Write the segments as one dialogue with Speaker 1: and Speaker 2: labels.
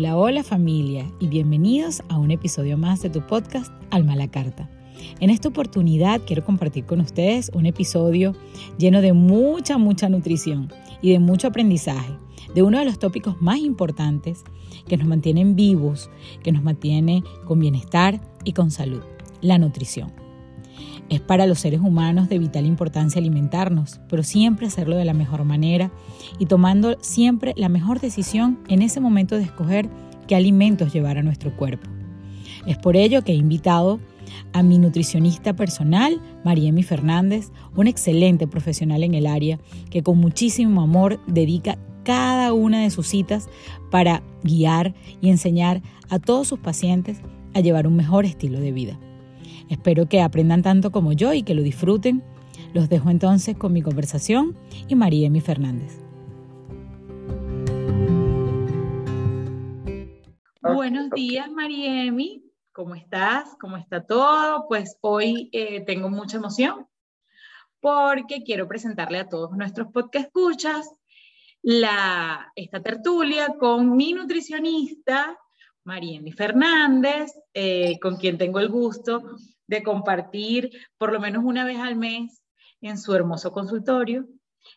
Speaker 1: Hola, hola familia y bienvenidos a un episodio más de tu podcast Alma la Carta. En esta oportunidad quiero compartir con ustedes un episodio lleno de mucha, mucha nutrición y de mucho aprendizaje, de uno de los tópicos más importantes que nos mantienen vivos, que nos mantiene con bienestar y con salud, la nutrición. Es para los seres humanos de vital importancia alimentarnos, pero siempre hacerlo de la mejor manera y tomando siempre la mejor decisión en ese momento de escoger qué alimentos llevar a nuestro cuerpo. Es por ello que he invitado a mi nutricionista personal, Mariemi Fernández, una excelente profesional en el área que con muchísimo amor dedica cada una de sus citas para guiar y enseñar a todos sus pacientes a llevar un mejor estilo de vida. Espero que aprendan tanto como yo y que lo disfruten. Los dejo entonces con mi conversación y María Emi Fernández. Buenos días, Mariemi. ¿Cómo estás? ¿Cómo está todo? Pues hoy eh, tengo mucha emoción porque quiero presentarle a todos nuestros podcast escuchas la, esta tertulia con mi nutricionista, Mariemi Fernández, eh, con quien tengo el gusto de compartir por lo menos una vez al mes en su hermoso consultorio,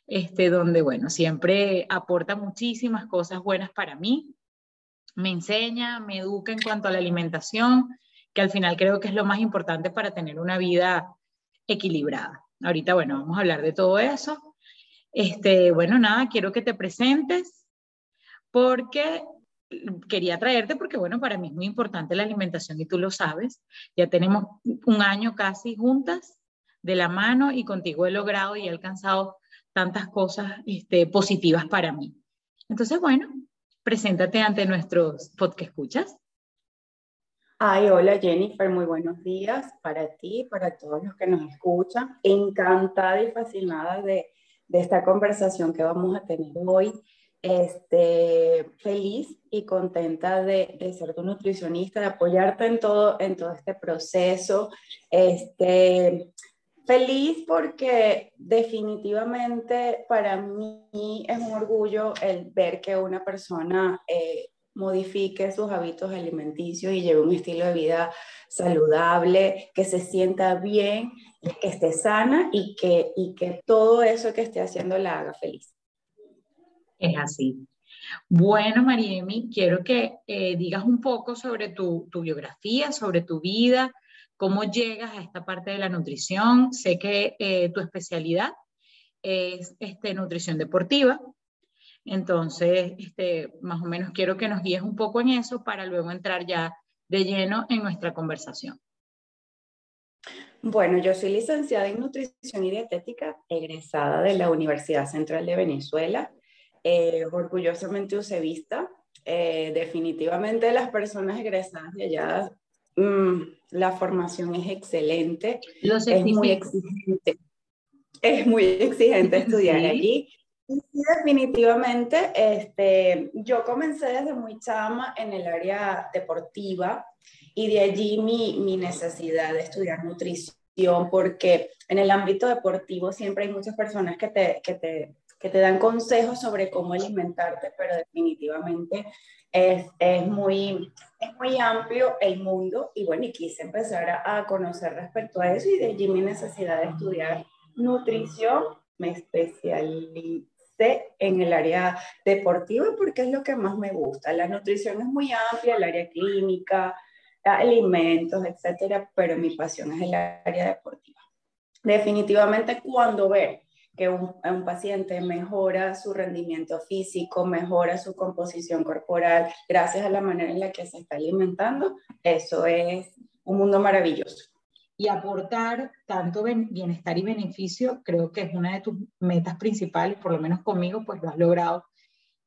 Speaker 1: este, donde, bueno, siempre aporta muchísimas cosas buenas para mí, me enseña, me educa en cuanto a la alimentación, que al final creo que es lo más importante para tener una vida equilibrada. Ahorita, bueno, vamos a hablar de todo eso. Este, bueno, nada, quiero que te presentes porque quería traerte porque, bueno, para mí es muy importante la alimentación y tú lo sabes. Ya tenemos un año casi juntas de la mano y contigo he logrado y he alcanzado tantas cosas este, positivas para mí. Entonces, bueno, preséntate ante nuestros podcast escuchas.
Speaker 2: Ay, hola Jennifer, muy buenos días para ti, para todos los que nos escuchan. Encantada y fascinada de, de esta conversación que vamos a tener hoy este, feliz y contenta de, ser tu nutricionista, de apoyarte en todo, en todo este proceso. Este, feliz porque definitivamente para mí es un orgullo el ver que una persona eh, modifique sus hábitos alimenticios y lleve un estilo de vida saludable, que se sienta bien, que esté sana y que, y que todo eso que esté haciendo la haga feliz.
Speaker 1: Es así. Bueno, Mariemi, quiero que eh, digas un poco sobre tu, biografía, sobre tu vida, cómo llegas a esta parte de la nutrición. Sé que eh, tu especialidad es este, nutrición deportiva. Entonces, este, más o menos quiero que nos guíes un poco en eso para luego entrar ya de lleno en nuestra conversación.
Speaker 2: Bueno, yo soy licenciada en nutrición y dietética, egresada de la Universidad Central de Venezuela eh, orgullosamente usevista. Eh, definitivamente las personas egresadas de allá, mm, la formación es excelente, es muy exigente, es muy exigente estudiar allí. Y definitivamente, este, yo comencé desde muy chama en el área deportiva y de allí mi, mi necesidad de estudiar nutrición, porque en el ámbito deportivo siempre hay muchas personas que te, que te que te dan consejos sobre cómo alimentarte, pero definitivamente es, es, muy, es muy amplio el mundo y bueno, y quise empezar a, conocer respecto a eso y de allí mi necesidad de estudiar nutrición, me especialicé en el área deportiva porque es lo que más me gusta. La nutrición es muy amplia, el área clínica, alimentos, etcétera, pero mi pasión es el área deportiva. Definitivamente cuando ve que un, paciente mejora su rendimiento físico, mejora su composición corporal gracias a la manera en la que se está alimentando, eso es un mundo maravilloso.
Speaker 1: Y aportar tanto bienestar y beneficio, creo que es una de tus metas principales, por lo menos conmigo, pues lo has logrado.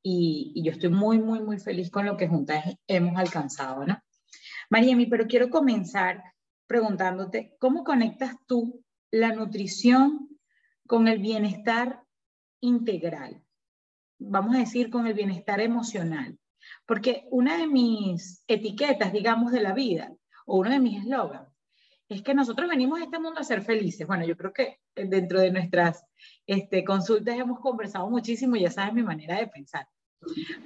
Speaker 1: Y, y yo estoy muy, muy, muy feliz con lo que juntas hemos alcanzado, ¿no? Mariemi, pero quiero comenzar preguntándote, ¿cómo conectas tú la nutrición con el bienestar integral, vamos a decir con el bienestar emocional, porque una de mis etiquetas, digamos, de la vida, o uno de mis eslogans, es que nosotros venimos a este mundo a ser felices. Bueno, yo creo que dentro de nuestras este, consultas hemos conversado muchísimo, ya sabes mi manera de pensar.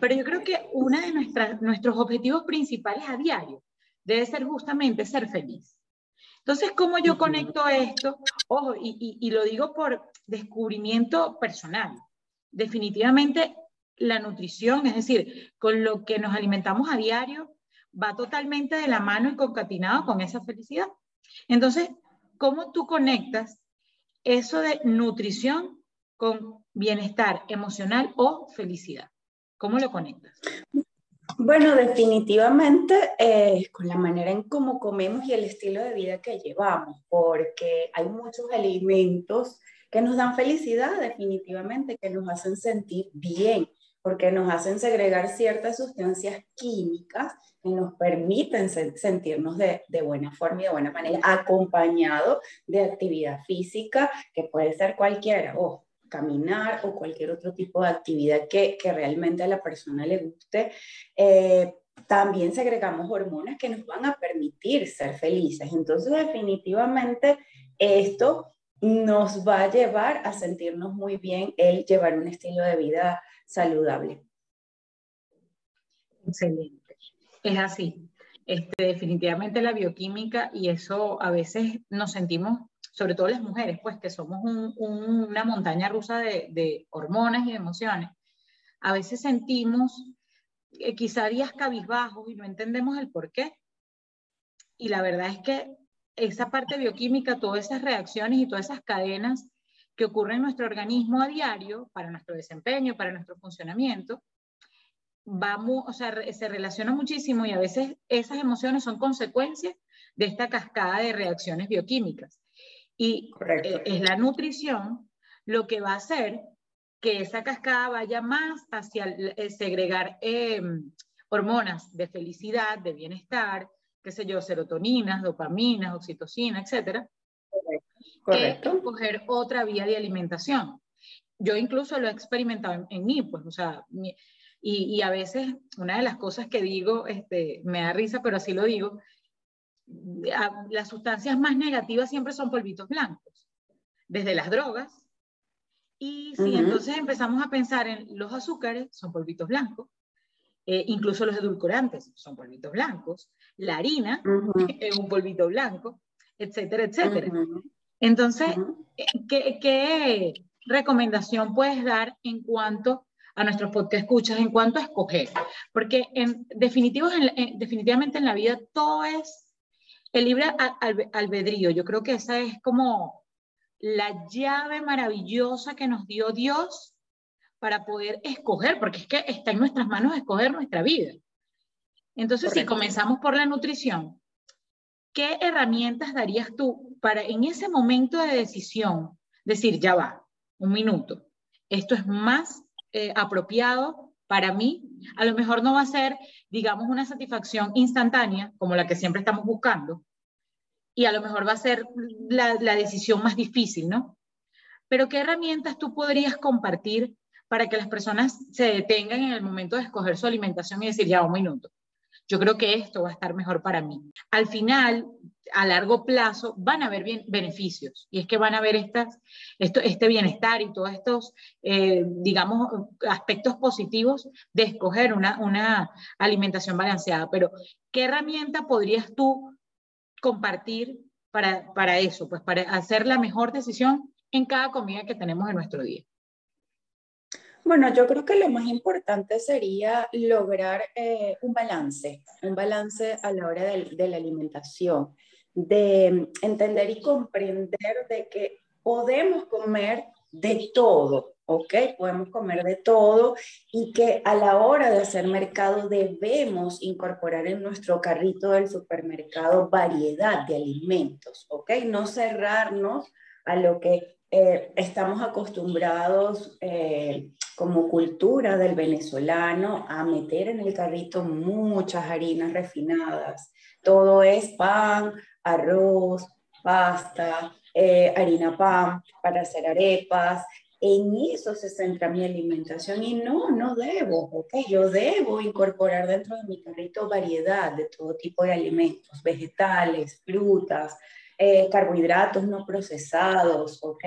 Speaker 1: Pero yo creo que uno de nuestras, nuestros objetivos principales a diario debe ser justamente ser feliz. Entonces, ¿cómo yo conecto esto? Ojo, y, y, lo digo por descubrimiento personal. Definitivamente la nutrición, es decir, con lo que nos alimentamos a diario, va totalmente de la mano y concatinado con esa felicidad. Entonces, ¿cómo tú conectas eso de nutrición con bienestar emocional o felicidad? ¿Cómo lo conectas?
Speaker 2: Bueno, definitivamente eh, con la manera en cómo comemos y el estilo de vida que llevamos, porque hay muchos alimentos que nos dan felicidad, definitivamente, que nos hacen sentir bien, porque nos hacen segregar ciertas sustancias químicas que nos permiten sentirnos de, de, buena forma y de buena manera, acompañado de actividad física, que puede ser cualquiera, o caminar o cualquier otro tipo de actividad que, que realmente a la persona le guste. Eh, también segregamos hormonas que nos van a permitir ser felices. Entonces, definitivamente, esto nos va a llevar a sentirnos muy bien el llevar un estilo de vida saludable.
Speaker 1: Excelente. Es así. Este, definitivamente la bioquímica y eso a veces nos sentimos, sobre todo las mujeres, pues que somos una montaña rusa de, hormonas y de emociones. A veces sentimos eh, quizá días cabizbajos y no entendemos el por qué. Y la verdad es que esa parte bioquímica, todas esas reacciones y todas esas cadenas que ocurren en nuestro organismo a diario para nuestro desempeño, para nuestro funcionamiento, vamos, o sea, se relaciona muchísimo y a veces esas emociones son consecuencias de esta cascada de reacciones bioquímicas. Y eh, es la nutrición lo que va a hacer que esa cascada vaya más hacia eh, segregar em, hormonas de felicidad, de bienestar, qué sé yo, serotoninas, dopaminas, oxitocina, etcétera. Correcto. Que coger otra vía de alimentación. Yo incluso lo he experimentado en, mí, pues, o sea, y, y, a veces una de las cosas que digo, este, me da risa, pero así lo digo, las sustancias más negativas siempre son polvitos blancos, desde las drogas. Y si entonces empezamos a pensar en los azúcares, son polvitos blancos, eh, incluso los edulcorantes son polvitos blancos, la harina es un polvito blanco, etcétera, etcétera. Entonces, eh, ¿qué, ¿qué, recomendación puedes dar en cuanto a nuestros podcast escuchas, en cuanto a escoger? Porque en, definitivo, en, definitivamente en la vida todo es el libre albedrío. Yo creo que esa es como la llave maravillosa que nos dio Dios para poder escoger, porque es que está en nuestras manos escoger nuestra vida. Entonces, si comenzamos por la nutrición, ¿qué herramientas darías tú para en ese momento de decisión decir, ya va, un minuto, esto es más eh, apropiado para mí? A lo mejor no va a ser, digamos, una satisfacción instantánea como la que siempre estamos buscando, y a lo mejor va a ser la, decisión más difícil, ¿no? Pero ¿qué herramientas tú podrías compartir para que las personas se detengan en el momento de escoger su alimentación y decir, ya, un minuto, yo creo que esto va a estar mejor para mí. Al final, a largo plazo, van a haber bien, beneficios y es que van a haber estas, esto, este bienestar y todos estos, eh, digamos, aspectos positivos de escoger una, una alimentación balanceada. Pero, ¿qué herramienta podrías tú compartir para, para eso? Pues para hacer la mejor decisión en cada comida que tenemos en nuestro día.
Speaker 2: Bueno, yo creo que lo más importante sería lograr eh, un balance, un balance a la hora de, la alimentación, de entender y comprender de que podemos comer de todo, ¿ok? Podemos comer de todo y que a la hora de hacer mercado debemos incorporar en nuestro carrito del supermercado variedad de alimentos, ¿ok? No cerrarnos a lo que eh, estamos acostumbrados eh, como cultura del venezolano a meter en el carrito muchas harinas refinadas. Todo es pan, arroz, pasta, eh, harina pan para hacer arepas. En eso se centra mi alimentación y no, no debo, ¿ok? Yo debo incorporar dentro de mi carrito variedad de todo tipo de alimentos, vegetales, frutas, eh, carbohidratos no procesados, ¿ok?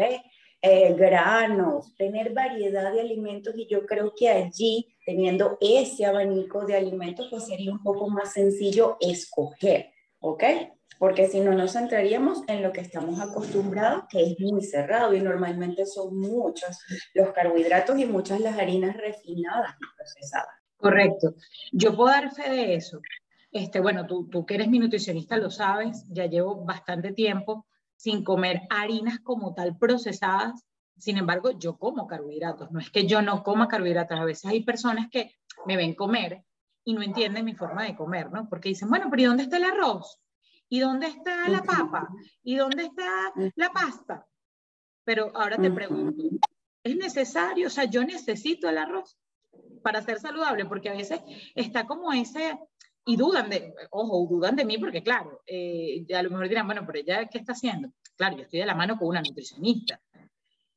Speaker 2: eh, granos, tener variedad de alimentos y yo creo que allí, teniendo ese abanico de alimentos, pues sería un poco más sencillo escoger, ¿ok? Porque si no nos centraríamos en lo que estamos acostumbrados, que es muy cerrado y normalmente son muchos los carbohidratos y muchas las harinas refinadas y procesadas.
Speaker 1: Correcto. Yo puedo dar fe de eso. Este, bueno, tú, tú que eres mi nutricionista lo sabes, ya llevo bastante tiempo sin comer harinas como tal procesadas. Sin embargo, yo como carbohidratos. No es que yo no coma carbohidratos. A veces hay personas que me ven comer y no entienden mi forma de comer, ¿no? Porque dicen, bueno, pero ¿y dónde está el arroz? ¿Y dónde está la papa? ¿Y dónde está la pasta? Pero ahora te pregunto, ¿es necesario? O sea, yo necesito el arroz para ser saludable, porque a veces está como ese, y dudan de, ojo, dudan de mí porque claro, eh, a lo mejor dirán, bueno, pero ella, ¿qué está haciendo? Claro, yo estoy de la mano con una nutricionista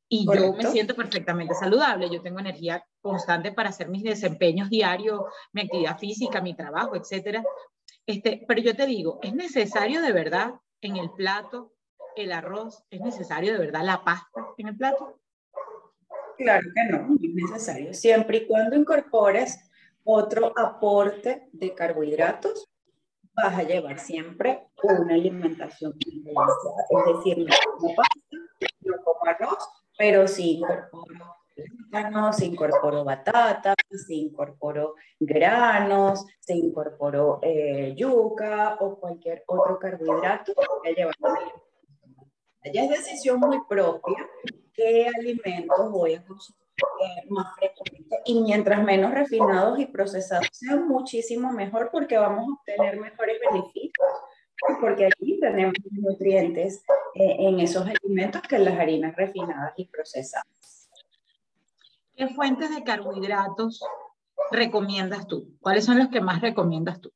Speaker 1: y yo me siento perfectamente saludable, yo tengo energía constante para hacer mis desempeños diarios, mi actividad física, mi trabajo, etcétera. Este, pero yo te digo, ¿es necesario de verdad en el plato el arroz? ¿Es necesario de verdad la pasta en el plato?
Speaker 2: Claro que no, es necesario. Siempre y cuando incorpores otro aporte de carbohidratos, vas a llevar siempre una alimentación. Es decir, no como pasta, no como arroz, pero sí incorporo se incorporó batata, se incorporó granos, se incorporó eh, yuca o cualquier otro carbohidrato que Ya es decisión muy propia qué alimentos voy a consumir eh, más frecuente y mientras menos refinados y procesados sean muchísimo mejor porque vamos a obtener mejores beneficios porque aquí tenemos nutrientes eh, en esos alimentos que en las harinas refinadas y procesadas.
Speaker 1: ¿Qué fuentes de carbohidratos recomiendas tú? ¿Cuáles son los que más recomiendas tú?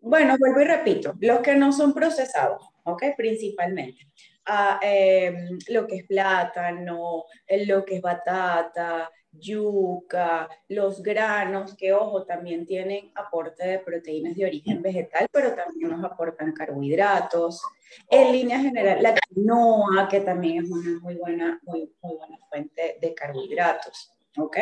Speaker 2: Bueno, vuelvo y repito, los que no son procesados, ¿ok? Principalmente a em, lo que es plátano, lo que es batata, yuca, los granos, que ojo, también tienen aporte de proteínas de origen vegetal, pero también nos aportan carbohidratos. En línea general, la quinoa, que también es una muy buena, muy, muy buena fuente de carbohidratos. ¿Ok?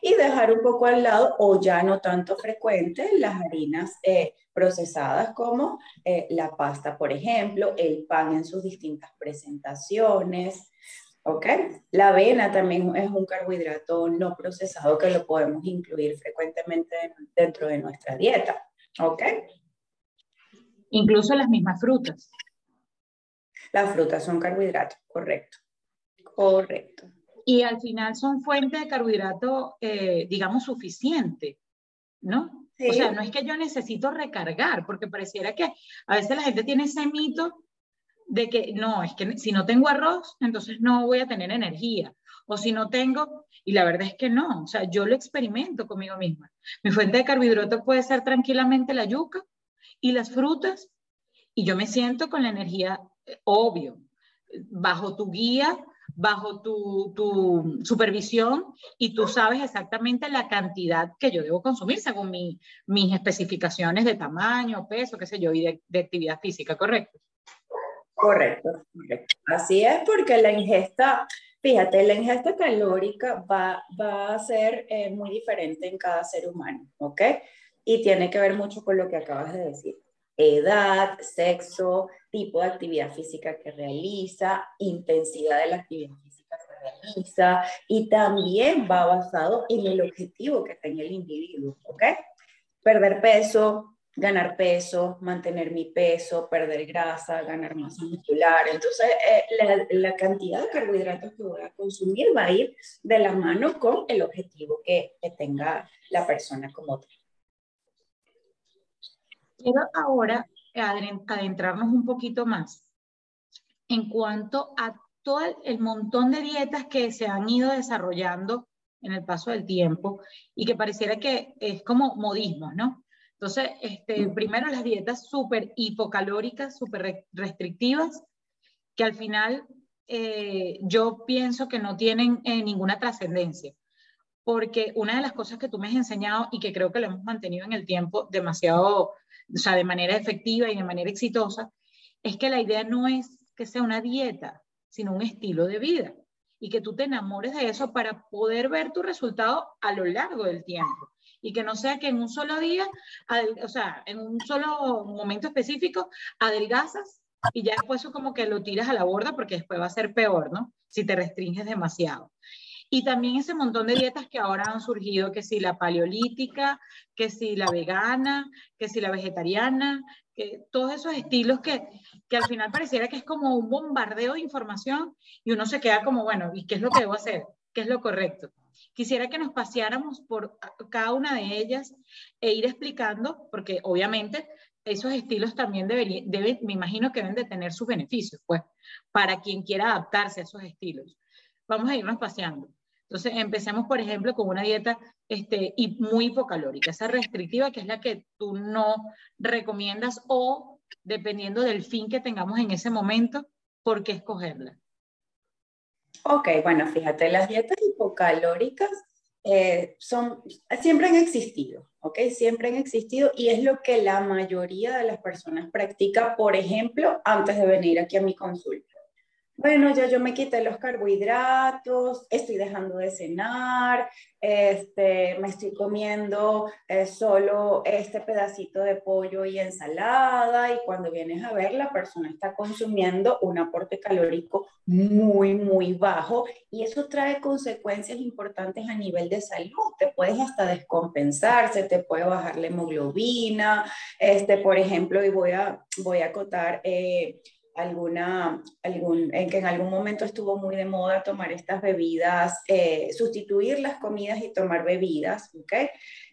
Speaker 2: y dejar un poco al lado, o ya no tanto frecuente, las harinas eh, procesadas como eh, la pasta, por ejemplo, el pan en sus distintas presentaciones. ¿Ok? La avena también es un carbohidrato no procesado que lo podemos incluir frecuentemente dentro de nuestra dieta. ¿Ok?
Speaker 1: Incluso las mismas frutas.
Speaker 2: Las frutas son carbohidratos, correcto. Correcto
Speaker 1: y al final son fuentes de carbohidrato, eh, digamos, suficiente, ¿no? O sea, no es que yo necesito recargar, porque pareciera que a veces la gente tiene ese mito de que no, es que si no tengo arroz, entonces no voy a tener energía. O si no tengo, y la verdad es que no, o sea, yo lo experimento conmigo misma. Mi fuente de carbohidrato puede ser tranquilamente la yuca y las frutas, y yo me siento con la energía, eh, obvio, bajo tu guía bajo tu, tu, supervisión y tú sabes exactamente la cantidad que yo debo consumir según mi, mis especificaciones de tamaño, peso, qué sé yo, y de, de actividad física, ¿correcto?
Speaker 2: Correcto, correcto. Así es porque la ingesta, fíjate, la ingesta calórica va, va a ser eh, muy diferente en cada ser humano, ¿ok? Y tiene que ver mucho con lo que acabas de decir edad, sexo, tipo de actividad física que realiza, intensidad de la actividad física que realiza y también va basado en el objetivo que tenga el individuo, ¿ok? Perder peso, ganar peso, mantener mi peso, perder grasa, ganar masa muscular. Entonces, eh, la, la, cantidad de carbohidratos que voy a consumir va a ir de la mano con el objetivo que, tenga la persona como tal.
Speaker 1: Quiero ahora adentrarnos un poquito más en cuanto a todo el montón de dietas que se han ido desarrollando en el paso del tiempo y que pareciera que es como modismo, ¿no? Entonces, este, primero las dietas súper hipocalóricas, súper restrictivas, que al final eh, yo pienso que no tienen eh, ninguna trascendencia, porque una de las cosas que tú me has enseñado y que creo que lo hemos mantenido en el tiempo demasiado o sea, de manera efectiva y de manera exitosa, es que la idea no es que sea una dieta, sino un estilo de vida. Y que tú te enamores de eso para poder ver tu resultado a lo largo del tiempo y que no sea que en un solo día, o sea, en un solo momento específico, adelgazas y ya después eso como que lo tiras a la borda porque después va a ser peor, ¿no? Si te restringes demasiado. Y también ese montón de dietas que ahora han surgido, que si la paleolítica, que si la vegana, que si la vegetariana, que todos esos estilos que, que al final pareciera que es como un bombardeo de información y uno se queda como, bueno, ¿y qué es lo que debo hacer? ¿Qué es lo correcto? Quisiera que nos paseáramos por cada una de ellas e ir explicando, porque obviamente esos estilos también deberían, me imagino que deben de tener sus beneficios, pues, para quien quiera adaptarse a esos estilos. Vamos a irnos paseando. Entonces, empecemos, por ejemplo, con una dieta este, muy hipocalórica, esa restrictiva, que es la que tú no recomiendas o, dependiendo del fin que tengamos en ese momento, ¿por qué escogerla?
Speaker 2: Ok, bueno, fíjate, las dietas hipocalóricas eh, son, siempre han existido, ¿ok? Siempre han existido y es lo que la mayoría de las personas practica, por ejemplo, antes de venir aquí a mi consulta bueno, ya yo me quité los carbohidratos, estoy dejando de cenar, este, me estoy comiendo eh, solo este pedacito de pollo y ensalada y cuando vienes a ver la persona está consumiendo un aporte calórico muy, muy bajo y eso trae consecuencias importantes a nivel de salud. Te puedes hasta descompensar, se te puede bajar la hemoglobina, este, por ejemplo, y voy a, voy a acotar... Eh, alguna, algún, en que en algún momento estuvo muy de moda tomar estas bebidas, eh, sustituir las comidas y tomar bebidas, ¿ok?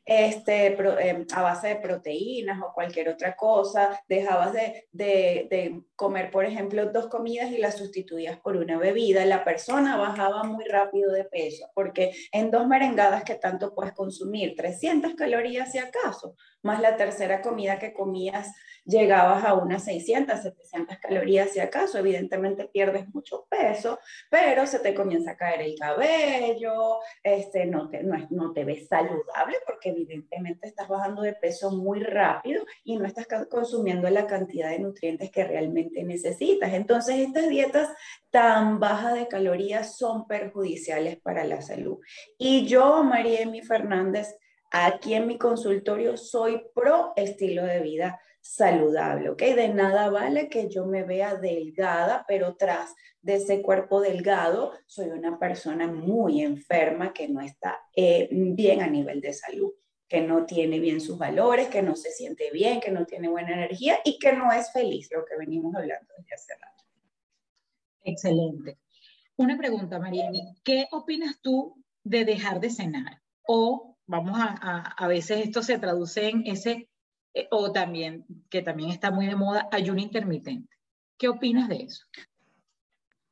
Speaker 2: Este, em, a base de proteínas o cualquier otra cosa, dejabas de, de, de, comer, por ejemplo, dos comidas y las sustituías por una bebida, la persona bajaba muy rápido de peso, porque en dos merengadas que tanto puedes consumir, 300 calorías si acaso, más la tercera comida que comías llegabas a unas 600, 700 calorías si acaso, evidentemente pierdes mucho peso, pero se te comienza a caer el cabello, este, no, te, no, no te ves saludable porque evidentemente estás bajando de peso muy rápido y no estás consumiendo la cantidad de nutrientes que realmente necesitas. Entonces, estas dietas tan bajas de calorías son perjudiciales para la salud. Y yo, María Emi Fernández, aquí en mi consultorio soy pro estilo de vida saludable, ¿ok? De nada vale que yo me vea delgada, pero tras de ese cuerpo delgado soy una persona muy enferma que no está eh, bien a nivel de salud, que no tiene bien sus valores, que no se siente bien, que no tiene buena energía y que no es feliz, lo que venimos hablando desde hace rato.
Speaker 1: Excelente. Una pregunta, Mariani, ¿qué opinas tú de dejar de cenar? O vamos a, a, a veces esto se traduce en ese eh, o también, que también está muy de moda, ayuno intermitente. ¿Qué opinas de eso?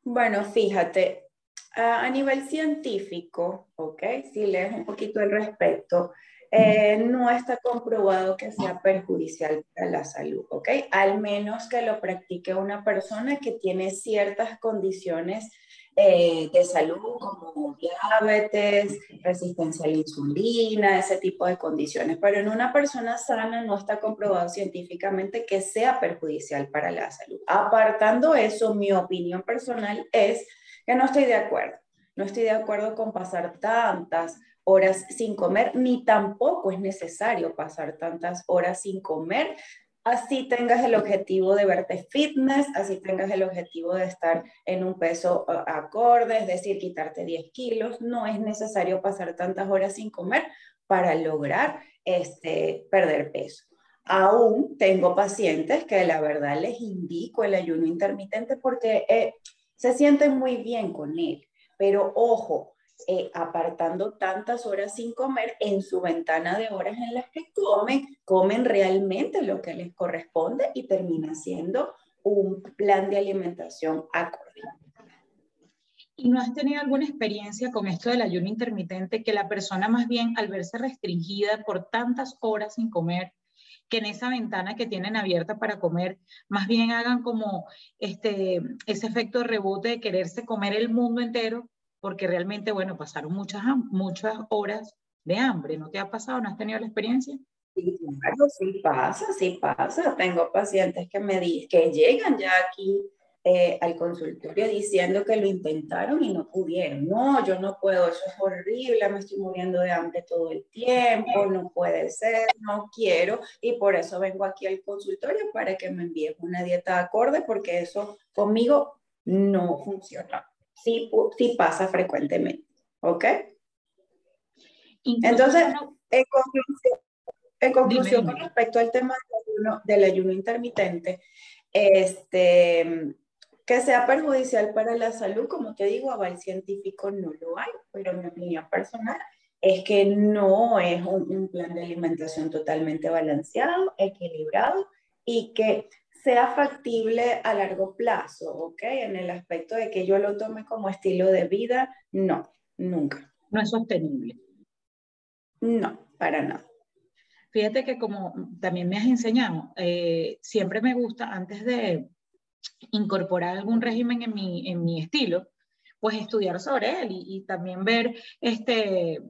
Speaker 2: Bueno, fíjate, a, nivel científico, ¿ok? Si lees un poquito al respecto, eh, no está comprobado que sea perjudicial para la salud, ¿ok? Al menos que lo practique una persona que tiene ciertas condiciones eh, de salud como diabetes, resistencia a la insulina, ese tipo de condiciones. Pero en una persona sana no está comprobado científicamente que sea perjudicial para la salud. Apartando eso, mi opinión personal es que no estoy de acuerdo. No estoy de acuerdo con pasar tantas horas sin comer, ni tampoco es necesario pasar tantas horas sin comer así tengas el objetivo de verte fitness, así tengas el objetivo de estar en un peso uh, acorde, es decir, quitarte 10 kilos, no es necesario pasar tantas horas sin comer para lograr este, perder peso. Aún tengo pacientes que la verdad les indico el ayuno intermitente porque eh, se sienten muy bien con él, pero ojo, eh, apartando tantas horas sin comer en su ventana de horas en las que comen, comen realmente lo que les corresponde y termina siendo un plan de alimentación acorde.
Speaker 1: ¿Y no has tenido alguna experiencia con esto del ayuno intermitente que la persona más bien al verse restringida por tantas horas sin comer, que en esa ventana que tienen abierta para comer, más bien hagan como este, ese efecto rebote de quererse comer el mundo entero porque realmente, bueno, pasaron muchas, muchas horas de hambre. ¿No te ha pasado? ¿No has tenido la experiencia?
Speaker 2: Sí, claro, sí pasa, sí pasa. Tengo pacientes que me dicen que llegan ya aquí eh, al consultorio diciendo que lo intentaron y no pudieron. No, yo no puedo, eso es horrible, me estoy muriendo de hambre todo el tiempo, no puede ser, no quiero. Y por eso vengo aquí al consultorio para que me envíen una dieta acorde, porque eso conmigo no funciona. Sí, sí pasa frecuentemente. ¿Ok? Entonces, en conclusión, en conclusión con respecto al tema del ayuno, del ayuno intermitente, este, que sea perjudicial para la salud, como te digo, aval científico no lo hay, pero mi opinión personal es que no es un, plan de alimentación totalmente balanceado, equilibrado y que sea factible a largo plazo, ¿ok? En el aspecto de que yo lo tome como estilo de vida, no, nunca.
Speaker 1: No es sostenible.
Speaker 2: No, para nada.
Speaker 1: Fíjate que como también me has enseñado, eh, siempre me gusta antes de, incorporar algún régimen en mi, en mi estilo, pues estudiar sobre él y, también ver este,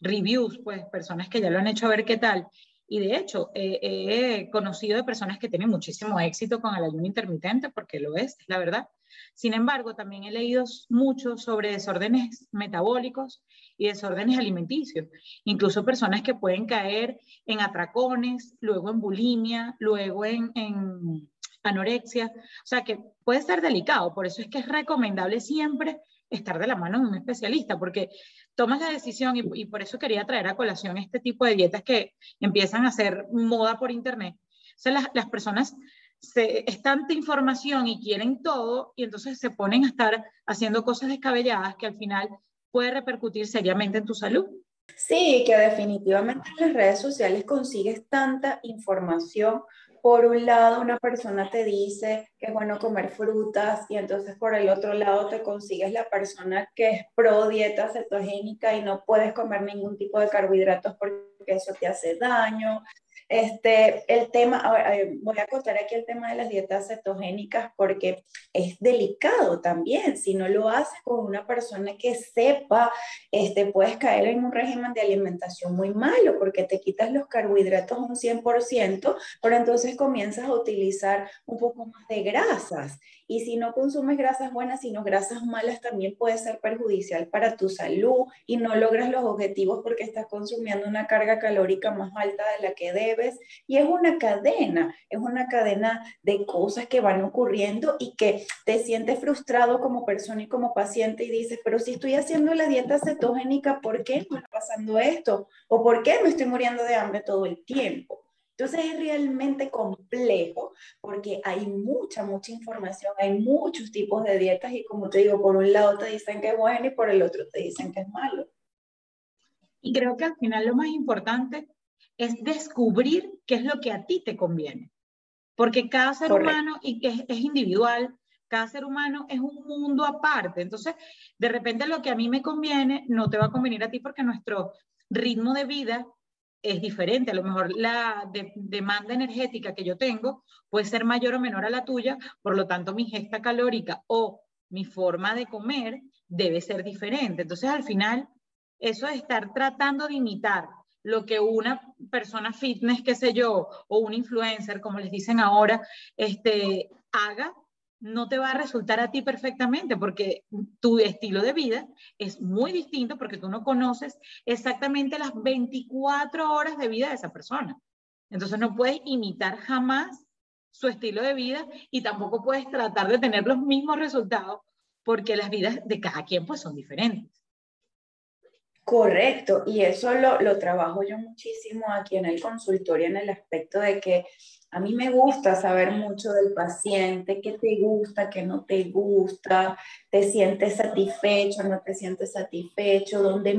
Speaker 1: reviews, pues personas que ya lo han hecho a ver qué tal. Y de hecho, he conocido de personas que tienen muchísimo éxito con el ayuno intermitente, porque lo es la verdad. Sin embargo, también he leído mucho sobre desórdenes metabólicos y desórdenes alimenticios, incluso personas que pueden caer en atracones, luego en bulimia, luego en, en anorexia, o sea que puede ser delicado, por eso es que es recomendable siempre estar de la mano de un especialista, porque tomas la decisión y, por eso quería traer a colación este tipo de dietas que empiezan a ser moda por internet. O sea, las, las personas se, es tanta información y quieren todo y entonces se ponen a estar haciendo cosas descabelladas que al final puede repercutir seriamente en tu salud.
Speaker 2: Sí, que definitivamente en las redes sociales consigues tanta información por un lado una persona te dice que es bueno comer frutas y entonces por el otro lado te consigues la persona que es pro dieta cetogénica y no puedes comer ningún tipo de carbohidratos porque eso te hace daño. Este, el tema, voy a contar aquí el tema de las dietas cetogénicas porque es delicado también. Si no lo haces con una persona que sepa, este, puedes caer en un régimen de alimentación muy malo porque te quitas los carbohidratos un 100%, pero entonces comienzas a utilizar un poco más de grasas. Y si no consumes grasas buenas, sino grasas malas, también puede ser perjudicial para tu salud y no logras los objetivos porque estás consumiendo una carga calórica más alta de la que debes. Y es una cadena, es una cadena de cosas que van ocurriendo y que te sientes frustrado como persona y como paciente y dices, pero si estoy haciendo la dieta cetogénica, ¿por qué me está pasando esto? ¿O por qué me estoy muriendo de hambre todo el tiempo? Entonces es realmente complejo porque hay mucha, mucha información, hay muchos tipos de dietas y como te digo, por un lado te dicen que es bueno y por el otro te dicen que es malo.
Speaker 1: Y creo que al final lo más importante es descubrir qué es lo que a ti te conviene. Porque cada ser humano y es, es individual, cada ser humano es un mundo aparte. Entonces, de repente lo que a mí me conviene no te va a convenir a ti porque nuestro ritmo de vida es diferente. A lo mejor la demanda energética que yo tengo puede ser mayor o menor a la tuya, por lo tanto mi gesta calórica o mi forma de comer debe ser diferente. Entonces al final, eso de estar tratando de imitar lo que una persona fitness, qué sé yo, o un influencer, como les dicen ahora, este, haga, no te va a resultar a ti perfectamente porque tu estilo de vida es muy distinto porque tú no conoces exactamente las 24 horas de vida de esa persona. Entonces no puedes imitar jamás su estilo de vida y tampoco puedes tratar de tener los mismos resultados porque las vidas de cada quien pues son diferentes.
Speaker 2: Correcto, y eso lo, lo trabajo yo muchísimo aquí en el consultorio en el aspecto de que a mí me gusta saber mucho del paciente, qué te gusta, qué no te gusta, te sientes satisfecho, no te sientes satisfecho, dónde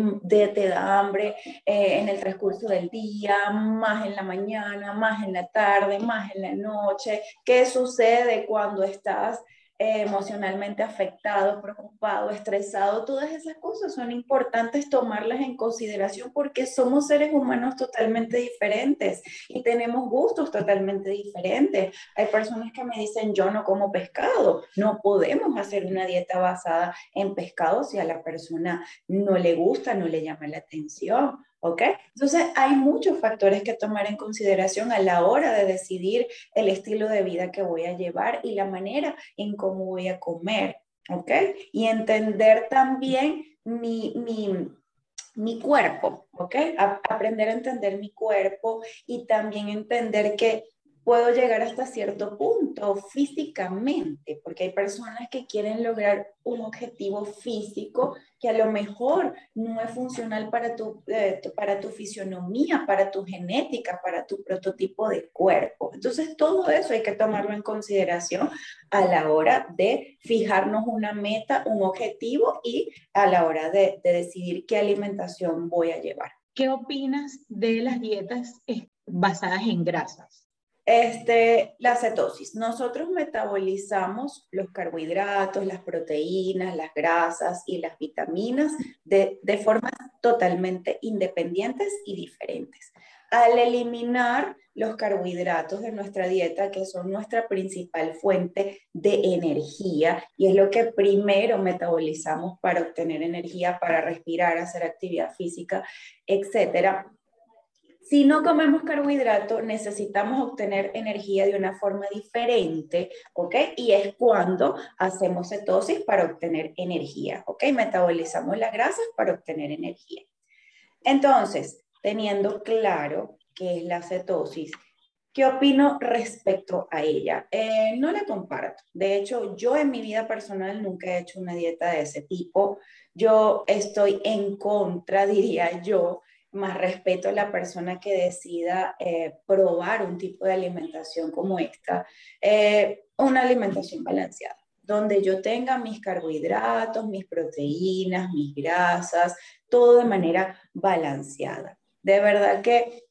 Speaker 2: te da hambre eh, en el transcurso del día, más en la mañana, más en la tarde, más en la noche, qué sucede cuando estás emocionalmente afectado, preocupado, estresado, todas esas cosas son importantes tomarlas en consideración porque somos seres humanos totalmente diferentes y tenemos gustos totalmente diferentes. Hay personas que me dicen, yo no como pescado, no podemos hacer una dieta basada en pescado si a la persona no le gusta, no le llama la atención ¿ok? Entonces hay muchos factores que tomar en consideración a la hora de decidir el estilo de vida que voy a llevar y la manera en cómo voy a comer, ¿ok? Y entender también mi, mi, mi cuerpo, ¿ok? aprender a entender mi cuerpo y también entender que puedo llegar hasta cierto punto físicamente, porque hay personas que quieren lograr un objetivo físico que a lo mejor no es funcional para tu, eh, para tu fisionomía, para tu genética, para tu prototipo de cuerpo. Entonces, todo eso hay que tomarlo en consideración a la hora de fijarnos una meta, un objetivo y a la hora de, de decidir qué alimentación voy a llevar.
Speaker 1: ¿Qué opinas de las dietas basadas en grasas?
Speaker 2: Este, la cetosis. Nosotros metabolizamos los carbohidratos, las proteínas, las grasas y las vitaminas de, de formas totalmente independientes y diferentes. Al eliminar los carbohidratos de nuestra dieta, que son nuestra principal fuente de energía, y es lo que primero metabolizamos para obtener energía, para respirar, hacer actividad física, etcétera, si no comemos carbohidrato, necesitamos obtener energía de una forma diferente, ¿ok? Y es cuando hacemos cetosis para obtener energía, ¿ok? Metabolizamos las grasas para obtener energía. Entonces, teniendo claro qué es la cetosis, ¿qué opino respecto a ella? Eh, no la comparto. De hecho, yo en mi vida personal nunca he hecho una dieta de ese tipo. Yo estoy en contra, diría yo, más respeto a la persona que decida eh, probar un tipo de alimentación como esta, eh, una alimentación balanceada, donde yo tenga mis carbohidratos, mis proteínas, mis grasas, todo de manera balanceada. De verdad que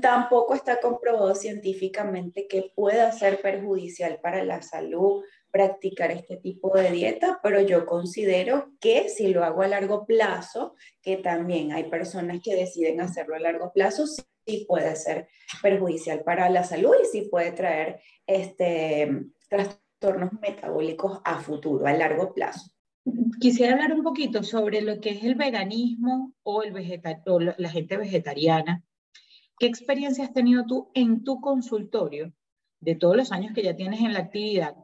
Speaker 2: tampoco está comprobado científicamente que pueda ser perjudicial para la salud practicar este tipo de dieta, pero yo considero que si lo hago a largo plazo, que también hay personas que deciden hacerlo a largo plazo, sí puede ser perjudicial para la salud y sí puede traer este, trastornos metabólicos a futuro, a largo plazo.
Speaker 1: Quisiera hablar un poquito sobre lo que es el veganismo o, el o la gente vegetariana. ¿Qué experiencia has tenido tú en tu consultorio de todos los años que ya tienes en la actividad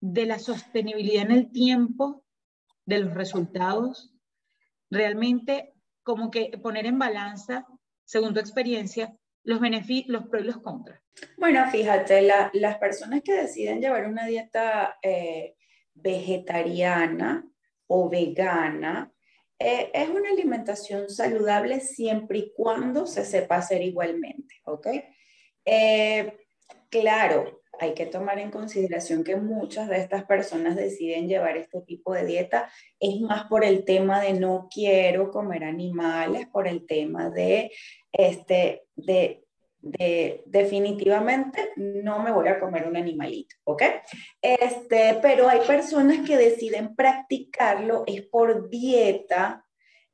Speaker 1: de la sostenibilidad en el tiempo, de los resultados, realmente como que poner en balanza, según tu experiencia, los beneficios, los pros y los contras.
Speaker 2: Bueno, fíjate, las personas que deciden llevar una dieta eh, vegetariana o vegana, eh, es una alimentación saludable siempre y cuando se sepa hacer igualmente, ¿ok? Eh, claro, hay que tomar en consideración que muchas de estas personas deciden llevar este tipo de dieta es más por el tema de no quiero comer animales, por el tema de, este, de, de definitivamente no me voy a comer un animalito, ¿ok? Este, pero hay personas que deciden practicarlo es por dieta,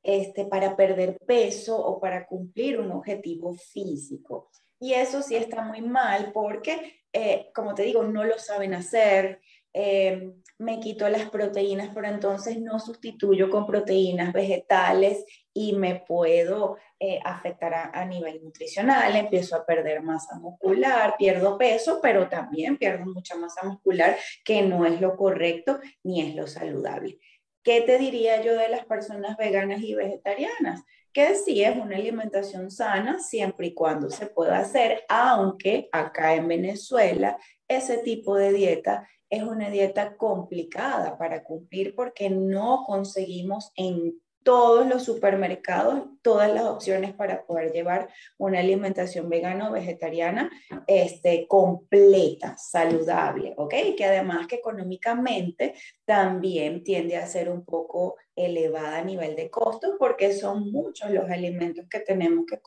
Speaker 2: este, para perder peso o para cumplir un objetivo físico. Y eso sí está muy mal porque eh, como te digo, no lo saben hacer, eh, me quito las proteínas, pero entonces no sustituyo con proteínas vegetales y me puedo eh, afectar a, a, nivel nutricional, empiezo a perder masa muscular, pierdo peso, pero también pierdo mucha masa muscular, que no es lo correcto ni es lo saludable. ¿Qué te diría yo de las personas veganas y vegetarianas? que sí es una alimentación sana siempre y cuando se pueda hacer, aunque acá en Venezuela ese tipo de dieta es una dieta complicada para cumplir porque no conseguimos en todos los supermercados, todas las opciones para poder llevar una alimentación vegana o vegetariana este, completa, saludable, ¿ok? Que además que económicamente también tiende a ser un poco elevada a nivel de costos porque son muchos los alimentos que tenemos que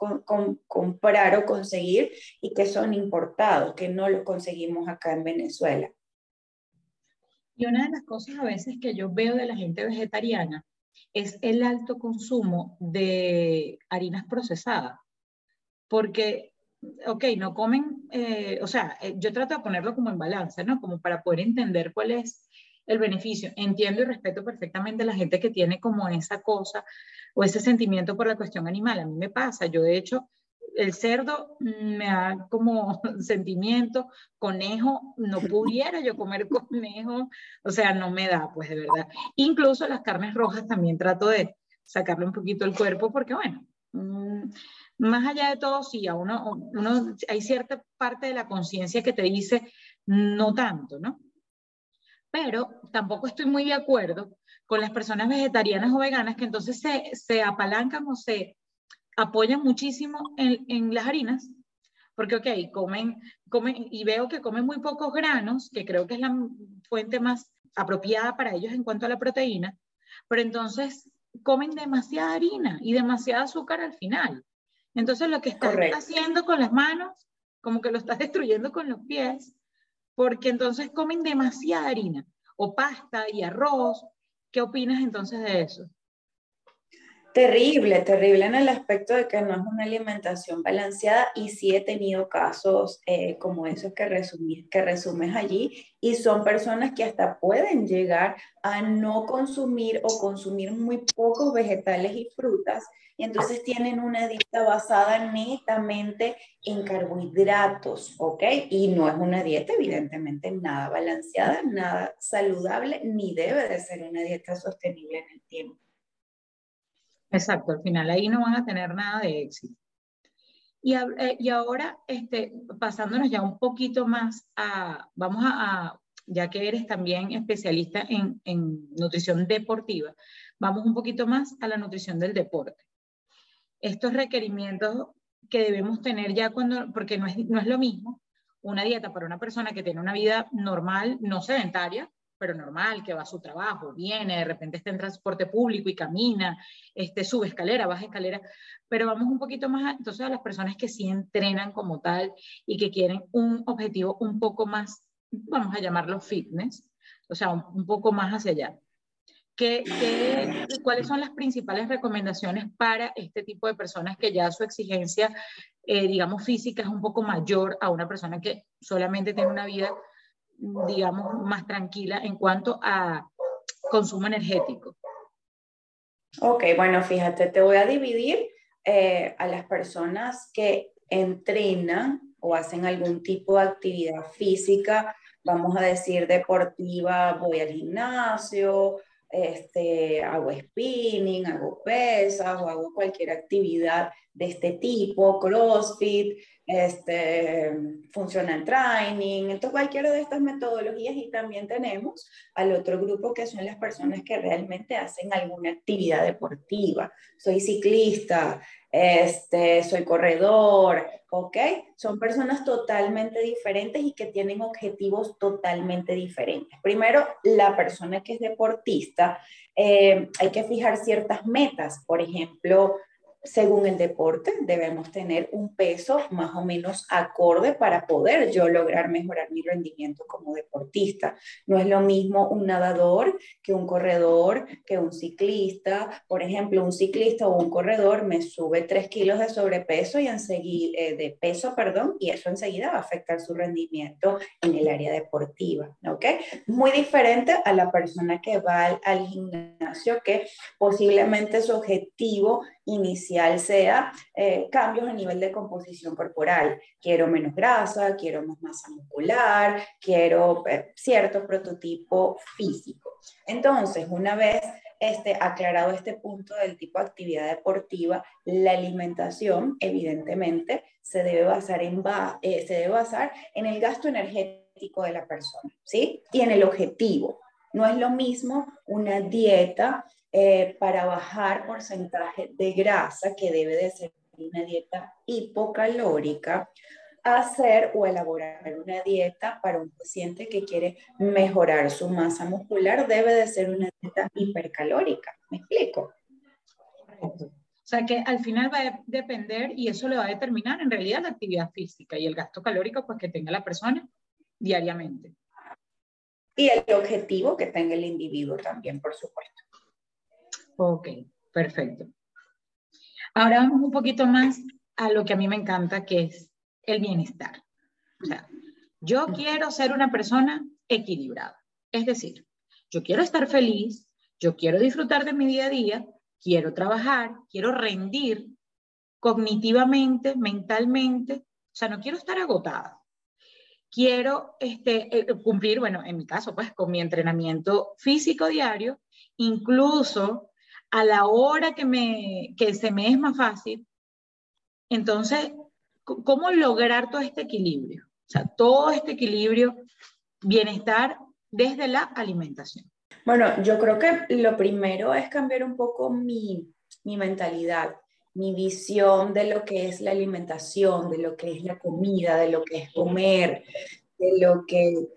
Speaker 2: comprar o conseguir y que son importados, que no los conseguimos acá en Venezuela.
Speaker 1: Y una de las cosas a veces que yo veo de la gente vegetariana es el alto consumo de harinas procesadas. Porque, ok, no comen, eh, o sea, eh, yo trato de ponerlo como en balance, ¿no? Como para poder entender cuál es el beneficio. Entiendo y respeto perfectamente a la gente que tiene como esa cosa o ese sentimiento por la cuestión animal. A mí me pasa, yo de hecho, el cerdo me da como sentimiento, conejo, no pudiera yo comer conejo, o sea, no me da, pues de verdad. Incluso las carnes rojas también trato de sacarle un poquito el cuerpo porque, bueno, mm, más allá de todo, sí, a uno, uno hay cierta parte de la conciencia que te dice no tanto, ¿no? Pero tampoco estoy muy de acuerdo con las personas vegetarianas o veganas que entonces se, se apalancan o se apoyan muchísimo en, en, las harinas, porque, ok, comen, comen, y veo que comen muy pocos granos, que creo que es la fuente más apropiada para ellos en cuanto a la proteína, pero entonces comen demasiada harina y demasiada azúcar al final. Entonces lo que estás haciendo con las manos, como que lo estás destruyendo con los pies, porque entonces comen demasiada harina o pasta y arroz. ¿Qué opinas entonces de eso?
Speaker 2: Terrible, terrible en el aspecto de que no es una alimentación balanceada y sí he tenido casos eh, como esos que, que resumes allí y son personas que hasta pueden llegar a no consumir o consumir muy pocos vegetales y frutas y entonces tienen una dieta basada netamente en carbohidratos, ¿ok? Y no es una dieta evidentemente nada balanceada, nada saludable, ni debe de ser una dieta sostenible en el tiempo.
Speaker 1: Exacto, al final ahí no van a tener nada de éxito. Y, eh, ahora, este, pasándonos ya un poquito más a, vamos a, ya que eres también especialista en, nutrición deportiva, vamos un poquito más a la nutrición del deporte. Estos requerimientos que debemos tener ya cuando, porque no es lo mismo una dieta para una persona que tiene una vida normal, no sedentaria, pero normal, que va a su trabajo, viene, de repente está en transporte público y camina, este, sube escalera, baja escalera, pero vamos un poquito más, entonces a las personas que sí entrenan como tal y que quieren un objetivo un poco más, vamos a llamarlo fitness, o sea, un, poco más hacia allá. ¿Qué, qué, cuáles son las principales recomendaciones para este tipo de personas que ya su exigencia, eh, digamos, física es un poco mayor a una persona que solamente tiene una vida digamos, más tranquila en cuanto a consumo energético?
Speaker 2: Ok, bueno, fíjate, te voy a dividir eh, a las personas que entrenan o hacen algún tipo de actividad física, vamos a decir deportiva, voy al gimnasio, este, hago spinning, hago pesas o hago cualquier actividad de este tipo, CrossFit, este, funcional training, entonces cualquiera de estas metodologías y también tenemos al otro grupo que son las personas que realmente hacen alguna actividad deportiva. Soy ciclista, este, soy corredor, ¿ok? Son personas totalmente diferentes y que tienen objetivos totalmente diferentes. Primero, la persona que es deportista, eh, hay que fijar ciertas metas, por ejemplo, según el deporte, debemos tener un peso más o menos acorde para poder yo lograr mejorar mi rendimiento como deportista. No es lo mismo un nadador que un corredor, que un ciclista. Por ejemplo, un ciclista o un corredor me sube 3 kilos de sobrepeso y enseguida, eh, de peso, perdón, y eso enseguida va a afectar su rendimiento en el área deportiva. ¿Ok? Muy diferente a la persona que va al, al gimnasio, que posiblemente su objetivo inicial sea eh, cambios a nivel de composición corporal. Quiero menos grasa, quiero más masa muscular, quiero eh, cierto prototipo físico. Entonces, una vez este, aclarado este punto del tipo de actividad deportiva, la alimentación, evidentemente, se debe basar en, eh, se debe basar en el gasto energético de la persona, ¿sí? Y en el objetivo. No es lo mismo una dieta eh, para bajar porcentaje de grasa, que debe de ser una dieta hipocalórica, hacer o elaborar una dieta para un paciente que quiere mejorar su masa muscular, debe de ser una dieta hipercalórica. ¿Me explico?
Speaker 1: Correcto. O sea que al final va a depender y eso le va a determinar en realidad la actividad física y el gasto calórico pues que tenga la persona diariamente.
Speaker 2: Y el objetivo que tenga el individuo también, por supuesto.
Speaker 1: Ok, perfecto. Ahora vamos un poquito más a lo que a mí me encanta, que es el bienestar. O sea, yo quiero ser una persona equilibrada. Es decir, yo quiero estar feliz, yo quiero disfrutar de mi día a día, quiero trabajar, quiero rendir cognitivamente, mentalmente, o sea, no quiero estar agotada. Quiero este, eh, cumplir, bueno, en mi caso, pues con mi entrenamiento físico diario, incluso a la hora que, me, que se me es más fácil. Entonces, ¿cómo lograr todo este equilibrio? O sea, todo este equilibrio, bienestar desde la alimentación.
Speaker 2: Bueno, yo creo que lo primero es cambiar un poco mi, mi mentalidad, mi visión de lo que es la alimentación, de lo que es la comida, de lo que es comer, de lo que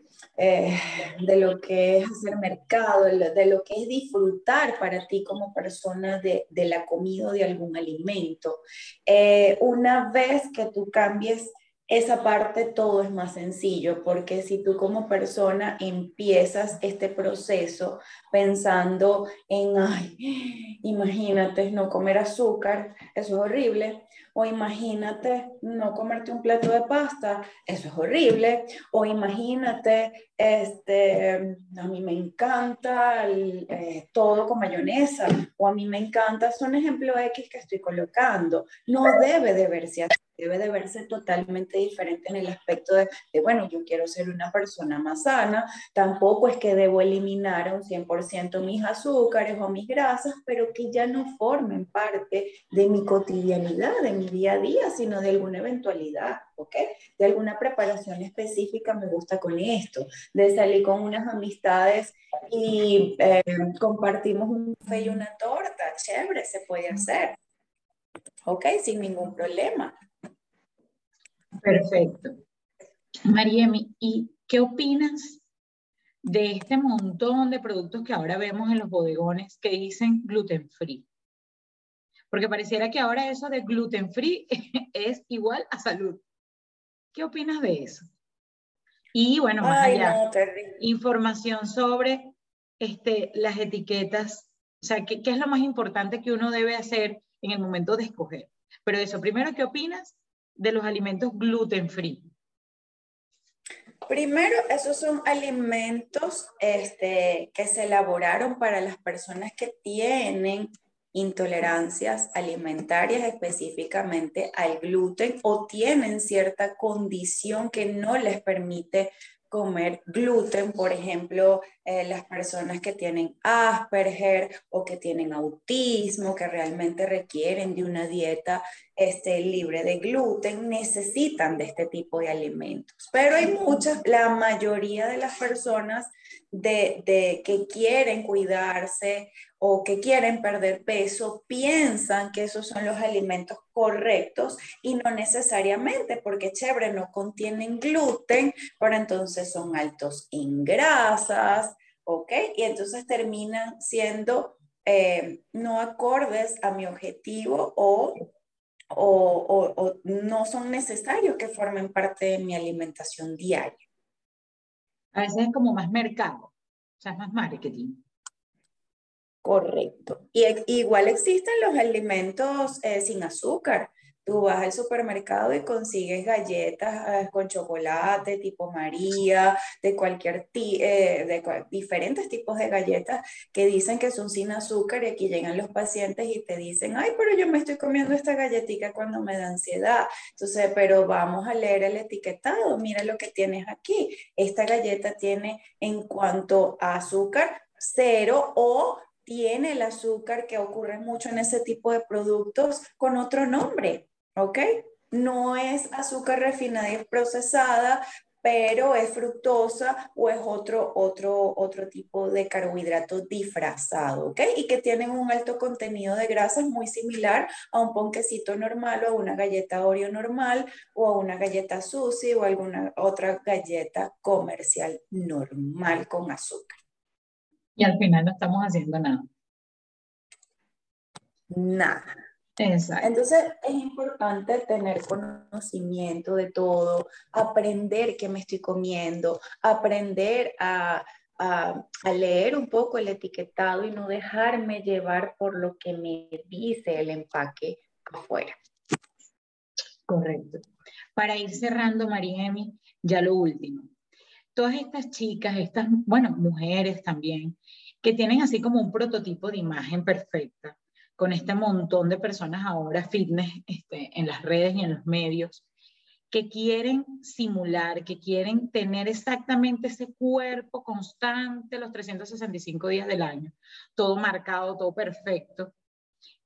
Speaker 2: eh, de lo que es hacer mercado, de lo que es disfrutar para ti como persona de, de la comida o de algún alimento. Eh, una vez que tú cambies esa parte todo es más sencillo, porque si tú como persona empiezas este proceso pensando en, ay, imagínate no comer azúcar, eso es horrible, o imagínate no comerte un plato de pasta, eso es horrible, o imagínate, este, a mí me encanta eh, todo con mayonesa, o a mí me encanta, son ejemplos X que estoy colocando, no debe de verse así debe de verse totalmente diferente en el aspecto de, bueno, yo quiero ser una persona más sana, tampoco es que debo eliminar un 100% mis azúcares o mis grasas, pero que ya no formen parte de mi cotidianidad, de mi día a día, sino de alguna eventualidad, ¿ok? De alguna preparación específica me gusta con esto, de salir con unas amistades y eh, compartimos un café y una torta, chévere, se puede hacer. ¿ok? Sin ningún problema.
Speaker 1: Perfecto. Mariemi, ¿y qué opinas de este montón de productos que ahora vemos en los bodegones que dicen gluten free? Porque pareciera que ahora eso de gluten free es igual a salud. ¿Qué opinas de eso? Y bueno, más allá, información sobre este, las etiquetas, o sea, ¿qué, ¿qué es lo más importante que uno debe hacer en el momento de escoger? Pero eso, primero, ¿qué opinas? De los alimentos gluten free?
Speaker 2: Primero, esos son alimentos este, que se elaboraron para las personas que tienen intolerancias alimentarias específicamente al gluten o tienen cierta condición que no les permite comer gluten, por ejemplo, eh, las personas que tienen Asperger o que tienen autismo, que realmente requieren de una dieta este, libre de gluten, necesitan de este tipo de alimentos. Pero hay muchas, la mayoría de las personas de, de que quieren cuidarse o que quieren perder peso piensan que esos son los alimentos correctos y no necesariamente porque chévere no contienen gluten, pero entonces son altos en grasas, ¿ok? Y entonces terminan siendo eh, no acordes a mi objetivo o, o, o no son necesarios que formen parte de mi alimentación diaria.
Speaker 1: A veces es como más mercado, o sea, es más marketing.
Speaker 2: Correcto. Y igual existen los alimentos eh, sin azúcar. Tú vas al supermercado y consigues galletas eh, con chocolate tipo María, de cualquier eh, de diferentes tipos de galletas que dicen que son sin azúcar y aquí llegan los pacientes y te dicen, ay, pero yo me estoy comiendo esta galletita cuando me da ansiedad. Entonces, pero vamos a leer el etiquetado, mira lo que tienes aquí. Esta galleta tiene en cuanto a azúcar cero o tiene el azúcar que ocurre mucho en ese tipo de productos con otro nombre, ¿ok? No es azúcar refinada y procesada, pero es fructosa o es otro, otro, otro tipo de carbohidrato disfrazado, ¿ok? Y que tienen un alto contenido de grasas muy similar a un ponquecito normal o a una galleta Oreo normal o a una galleta Susi o alguna otra galleta comercial normal con azúcar
Speaker 1: y al final no estamos haciendo nada.
Speaker 2: Nada. Exacto. Entonces es importante tener conocimiento de todo, aprender qué me estoy comiendo, aprender a, a, a, leer un poco el etiquetado y no dejarme llevar por lo que me dice el empaque afuera.
Speaker 1: Correcto. Para ir cerrando, María Emi, ya lo último todas estas chicas, estas, bueno, mujeres también, que tienen así como un prototipo de imagen perfecta, con este montón de personas ahora fitness este, en las redes y en los medios que quieren simular, que quieren tener exactamente ese cuerpo constante los 365 días del año, todo marcado, todo perfecto,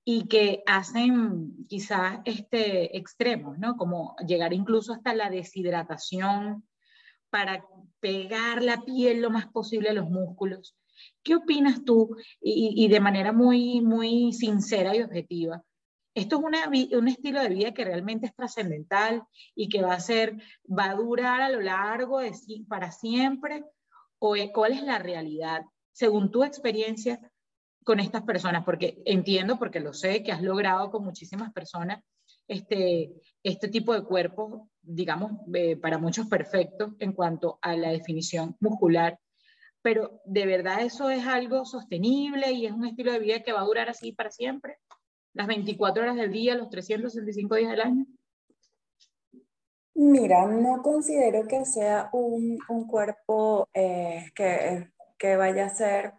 Speaker 1: y que hacen quizás este, extremos, ¿no? Como llegar incluso hasta la deshidratación para pegar la piel lo más posible a los músculos. ¿Qué opinas tú? Y, de manera muy, muy sincera y objetiva, esto es una, un estilo de vida que realmente es trascendental y que va a ser, va a durar a lo largo de para siempre, o cuál es la realidad, según tu experiencia con estas personas, porque entiendo, porque lo sé, que has logrado con muchísimas personas este, este tipo de cuerpos, digamos, eh, para muchos perfectos en cuanto a la definición muscular, pero ¿de verdad eso es algo sostenible y es un estilo de vida que va a durar así para siempre? las 24 horas del día, los 365 días del año?
Speaker 2: Mira, no considero que sea un, un cuerpo eh, que, que, vaya a ser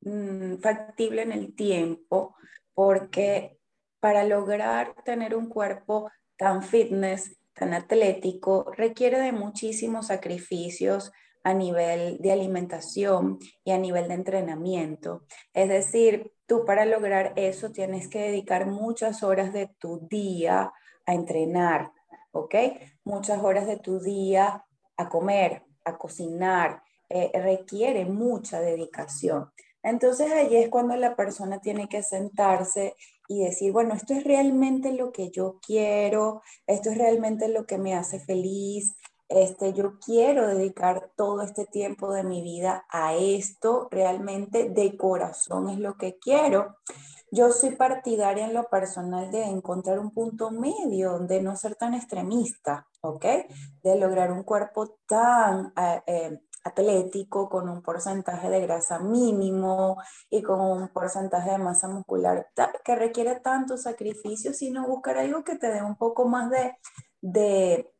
Speaker 2: mm, factible en el tiempo, porque para lograr tener un cuerpo tan fitness, tan atlético, requiere de muchísimos sacrificios a nivel de alimentación y a nivel de entrenamiento. Es decir, tú para lograr eso tienes que dedicar muchas horas de tu día a entrenar, ¿ok? Muchas horas de tu día a comer, a cocinar, eh, requiere mucha dedicación. Entonces allí es cuando la persona tiene que sentarse y decir, bueno, esto es realmente lo que yo quiero, esto es realmente lo que me hace feliz, este, yo quiero dedicar todo este tiempo de mi vida a esto, realmente de corazón es lo que quiero. Yo soy partidaria en lo personal de encontrar un punto medio, de no ser tan extremista, ¿ok? De lograr un cuerpo tan eh, eh, con un porcentaje de grasa mínimo y con un porcentaje de masa muscular que requiere tanto sacrificio, sino buscar algo que te dé un poco más de, de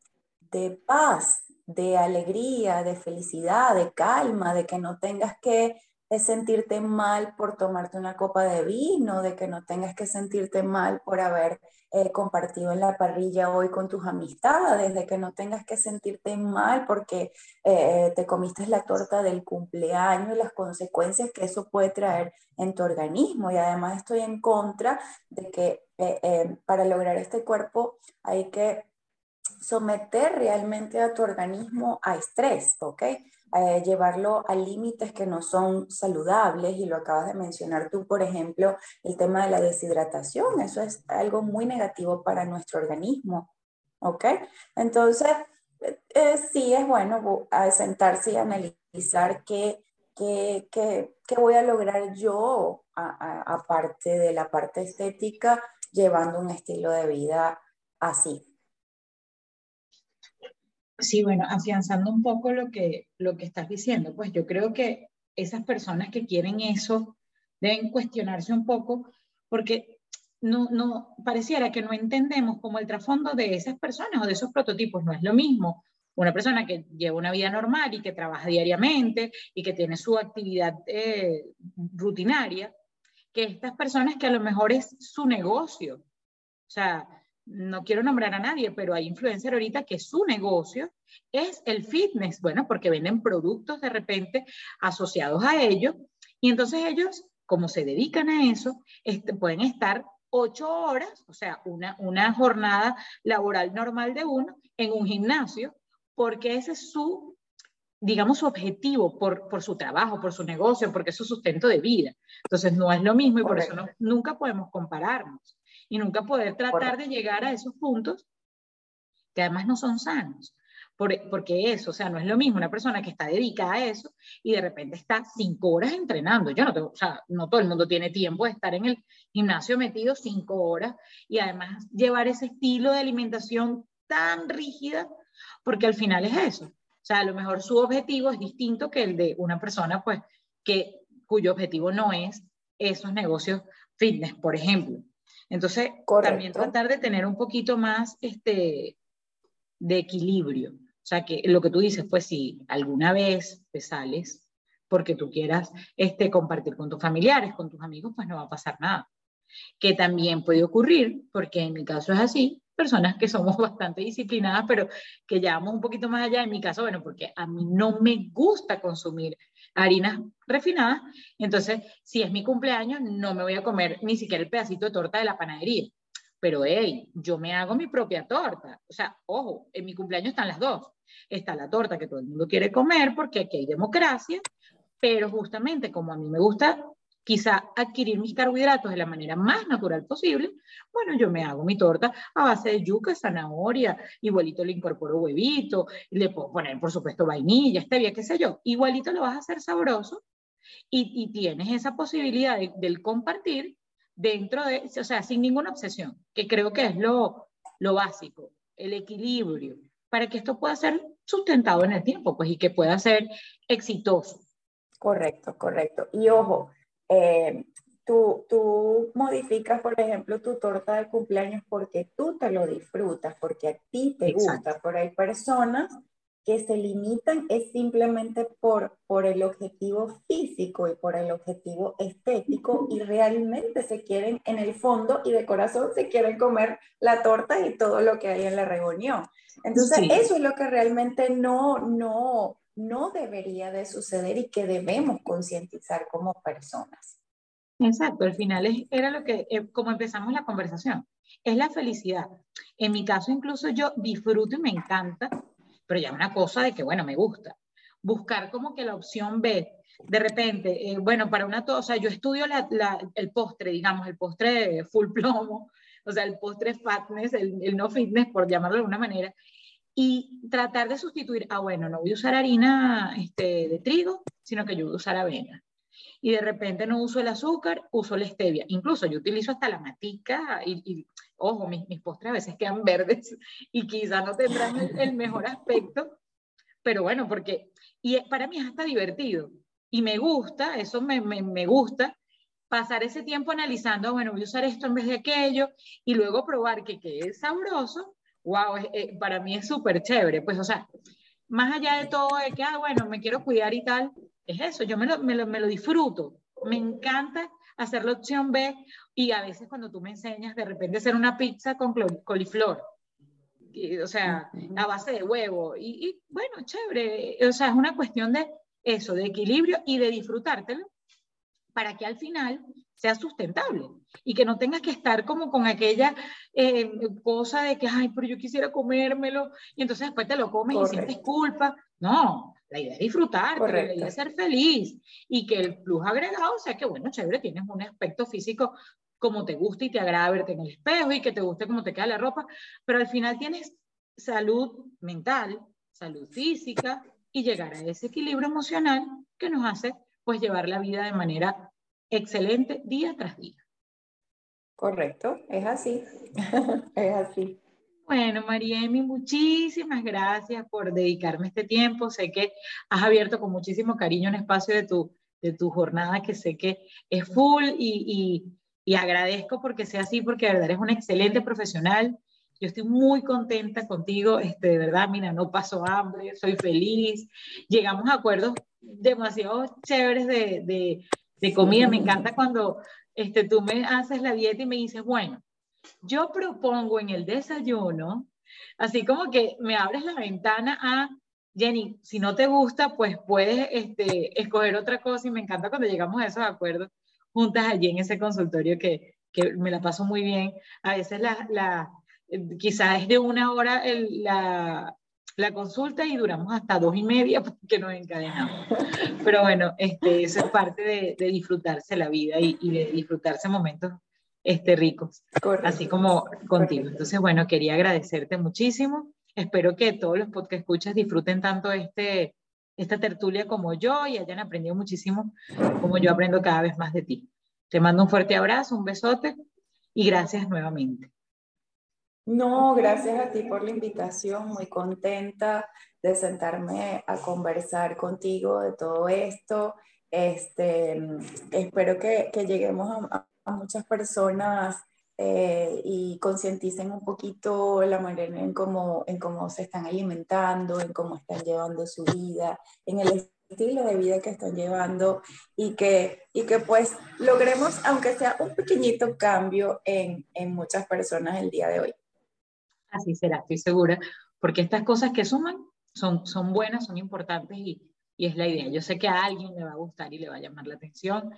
Speaker 2: de paz, de alegría, de felicidad, de calma, de que no tengas que sentirte mal por tomarte una copa de vino, de que no tengas que sentirte mal por haber eh, compartido en la parrilla hoy con tus amistades, de que no tengas que sentirte mal porque eh, te comiste la torta del cumpleaños y las consecuencias que eso puede traer en tu organismo. Y además estoy en contra de que eh, para lograr este cuerpo hay que someter realmente a tu organismo a estrés, ¿ok? Eh, llevarlo a límites que no son saludables y lo acabas de mencionar tú, por ejemplo, el tema de la deshidratación, eso es algo muy negativo para nuestro organismo, ¿ok? Entonces, eh, sí es bueno sentarse y analizar qué, qué, qué, qué, voy a lograr yo, aparte de la parte estética, llevando un estilo de vida así.
Speaker 1: Sí, bueno, afianzando un poco lo que, lo que estás diciendo, pues yo creo que esas personas que quieren eso deben cuestionarse un poco porque no, no pareciera que no entendemos como el trasfondo de esas personas o de esos prototipos no es lo mismo. Una persona que lleva una vida normal y que trabaja diariamente y que tiene su actividad eh, rutinaria, que estas personas que a lo mejor es su negocio. O sea, no quiero nombrar a nadie, pero hay influencer ahorita que su negocio es el fitness, bueno, porque venden productos de repente asociados a ello, y entonces ellos, como se dedican a eso, este, pueden estar ocho horas, o sea, una, una jornada laboral normal de uno, en un gimnasio, porque ese es su, digamos, su objetivo por, por su trabajo, por su negocio, porque es su sustento de vida. Entonces, no es lo mismo y por eso nunca podemos compararnos y nunca poder tratar de llegar a esos puntos que además no son sanos. porque eso, o sea, no es lo mismo una persona que está dedicada a eso y de repente está cinco horas entrenando. Yo no tengo, o sea, no todo el mundo tiene tiempo de estar en el gimnasio metido cinco horas y además llevar ese estilo de alimentación tan rígida, porque al final es eso. O sea, a lo mejor su objetivo es distinto que el de una persona, pues, que, cuyo objetivo no es esos negocios fitness, por ejemplo. Entonces, también tratar de tener un poquito más este, de equilibrio. O sea, que lo que tú dices, pues si alguna vez te sales porque tú quieras este, compartir con tus familiares, con tus amigos, pues no va a pasar nada. que también puede ocurrir, porque en mi caso es así, personas que somos bastante disciplinadas, pero que llevamos un poquito más allá. En mi caso, bueno, porque a mí no me gusta consumir harinas refinadas, entonces si es mi cumpleaños, no me voy a comer ni siquiera el pedacito de torta de la panadería. Pero, hey, yo me hago mi propia torta. O sea, ojo, en mi cumpleaños están las dos. Está la torta que todo el mundo quiere comer porque aquí hay democracia, pero justamente como a mí me gusta quizá adquirir mis carbohidratos de la manera más natural posible, bueno, yo me hago mi torta a base de yuca, zanahoria, igualito le incorporo huevito, le puedo poner, por supuesto, vainilla, stevia, qué sé yo, igualito lo vas a hacer sabroso y, tienes esa posibilidad del compartir dentro de, o sea, sin ninguna obsesión, que creo que es lo, lo básico, el equilibrio, para que esto pueda ser sustentado en el tiempo, pues, y que pueda ser exitoso.
Speaker 2: Correcto, correcto. Y ojo, eh, tú, tú modificas, por ejemplo, tu torta de cumpleaños porque tú te lo disfrutas, porque a ti te gusta, pero hay personas que se limitan es simplemente por, por el objetivo físico y por el objetivo estético y realmente se quieren en el fondo y de corazón se quieren comer la torta y todo lo que hay en la reunión. Entonces, eso es lo que realmente no, no, no debería de suceder y que debemos concientizar como personas.
Speaker 1: Exacto, al final era lo que, eh, como empezamos la conversación, es la felicidad. En mi caso incluso yo disfruto y me encanta, pero ya una cosa de que, bueno, me gusta. Buscar como que la opción B, de repente, eh, bueno, para una o sea, yo estudio el postre, digamos, el postre full plomo, o sea, el postre fatness, el, el no fitness, por llamarlo de alguna manera, y tratar de sustituir, ah, bueno, no voy a usar harina este, de trigo, sino que yo voy a usar avena. Y de repente no uso el azúcar, uso la stevia. Incluso yo utilizo hasta la matica y, ojo, mis, postres a veces quedan verdes y quizás no tendrán el, mejor aspecto, pero bueno, porque, y para mí es hasta divertido y me gusta, eso me, me, me gusta, pasar ese tiempo analizando, bueno, voy a usar esto en vez de aquello y luego probar que quede sabroso wow, eh, para mí es súper chévere. Pues, o sea, más allá de todo, de que, ah, bueno, me quiero cuidar y tal, es eso, yo me lo, me lo, me lo disfruto. Me encanta hacer la opción B y a veces cuando tú me enseñas de repente hacer una pizza con coliflor, o sea, a base de huevo, y, y, bueno, chévere, o sea, es una cuestión de eso, de equilibrio y de disfrutártelo para que al final sea sustentable y que no tengas que estar como con aquella eh, cosa de que, ay, pero yo quisiera comérmelo y entonces después te lo comes y sientes culpa. No, la idea es disfrutar, la idea es ser feliz y que el plus agregado sea que, bueno, chévere, tienes un aspecto físico como te gusta y te agrada verte en el espejo y que te guste cómo te queda la ropa, pero al final tienes salud mental, salud física y llegar a ese equilibrio emocional que nos hace pues llevar la vida de manera excelente día tras día.
Speaker 2: Correcto, es así, es así.
Speaker 1: Bueno, Mariemi, muchísimas gracias por dedicarme este tiempo. Sé que has abierto con muchísimo cariño un espacio de tu, de tu jornada que sé que es full y, y, y agradezco porque sea así, porque de verdad eres una excelente profesional. Yo estoy muy contenta contigo, este, de verdad, mira, no paso hambre, soy feliz. Llegamos a acuerdos demasiado chéveres de, de, de comida. Me encanta cuando este, tú me haces la dieta y me dices, bueno, yo propongo en el desayuno, así como que me abres la ventana a, Jenny, si no te gusta, pues puedes este, escoger otra cosa y me encanta cuando llegamos a esos acuerdos juntas allí en ese consultorio que, que me la paso muy bien. A veces la, la quizás es de una hora el, la, la consulta y duramos hasta dos y media porque nos encadenamos. Pero bueno, este, eso es parte de, de disfrutarse la vida y, y, de disfrutarse momentos este, ricos, así como contigo. Entonces, bueno, quería agradecerte muchísimo. Espero que todos los podcast escuchas disfruten tanto este, esta tertulia como yo y hayan aprendido muchísimo como yo aprendo cada vez más de ti. Te mando un fuerte abrazo, un besote y gracias nuevamente.
Speaker 2: No, gracias a ti por la invitación, muy contenta de sentarme a conversar contigo de todo esto. Este, espero que, que lleguemos a, a, muchas personas eh, y concienticen un poquito la manera en cómo, en cómo se están alimentando, en cómo están llevando su vida, en el estilo de vida que están llevando y que, y que pues logremos, aunque sea un pequeñito cambio en, en muchas personas el día de hoy.
Speaker 1: Así será, estoy segura, porque estas cosas que suman son, son buenas, son importantes y, y es la idea. Yo sé que a alguien le va a gustar y le va a llamar la atención.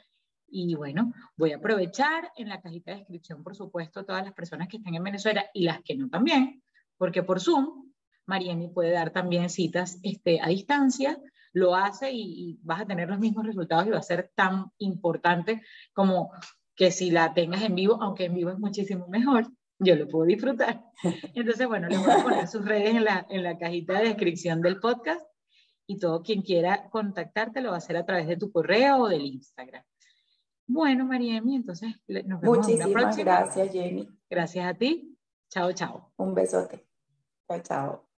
Speaker 1: Y bueno, voy a aprovechar en la cajita de descripción, por supuesto, todas las personas que estén en Venezuela y las que no también, porque por Zoom, Mariemi puede dar también citas este, a distancia lo hace y, vas a tener los mismos resultados y va a ser tan importante como que si la tengas en vivo, aunque en vivo es muchísimo mejor, yo lo puedo disfrutar. Entonces, bueno, les voy a poner sus redes en la, en la cajita de descripción del podcast y todo quien quiera contactarte lo va a hacer a través de tu correo o del Instagram. Bueno, Mariemi, entonces
Speaker 2: nos vemos Muchísimas gracias, Jenny.
Speaker 1: Gracias a ti. Chao, chao.
Speaker 2: Un besote. Chao, chao.